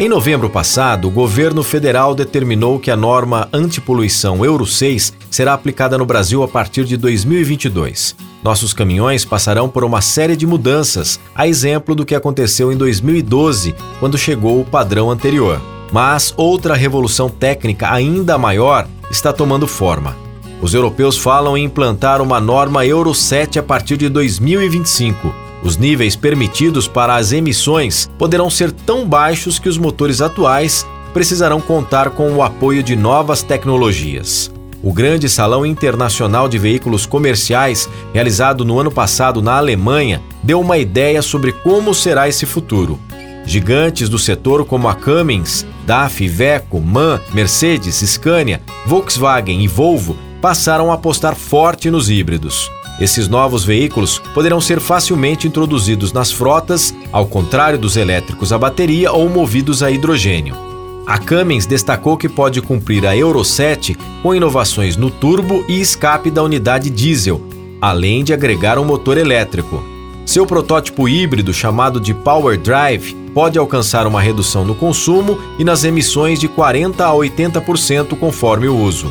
Em novembro passado, o governo federal determinou que a norma antipoluição Euro 6 será aplicada no Brasil a partir de 2022. Nossos caminhões passarão por uma série de mudanças, a exemplo do que aconteceu em 2012, quando chegou o padrão anterior. Mas outra revolução técnica ainda maior está tomando forma. Os europeus falam em implantar uma norma Euro 7 a partir de 2025 os níveis permitidos para as emissões poderão ser tão baixos que os motores atuais precisarão contar com o apoio de novas tecnologias. O grande Salão Internacional de Veículos Comerciais, realizado no ano passado na Alemanha, deu uma ideia sobre como será esse futuro. Gigantes do setor como a Cummins, DAF, Iveco, MAN, Mercedes, Scania, Volkswagen e Volvo passaram a apostar forte nos híbridos. Esses novos veículos poderão ser facilmente introduzidos nas frotas, ao contrário dos elétricos a bateria ou movidos a hidrogênio. A Cummins destacou que pode cumprir a Euro 7 com inovações no turbo e escape da unidade diesel, além de agregar um motor elétrico. Seu protótipo híbrido, chamado de Power Drive, pode alcançar uma redução no consumo e nas emissões de 40 a 80% conforme o uso.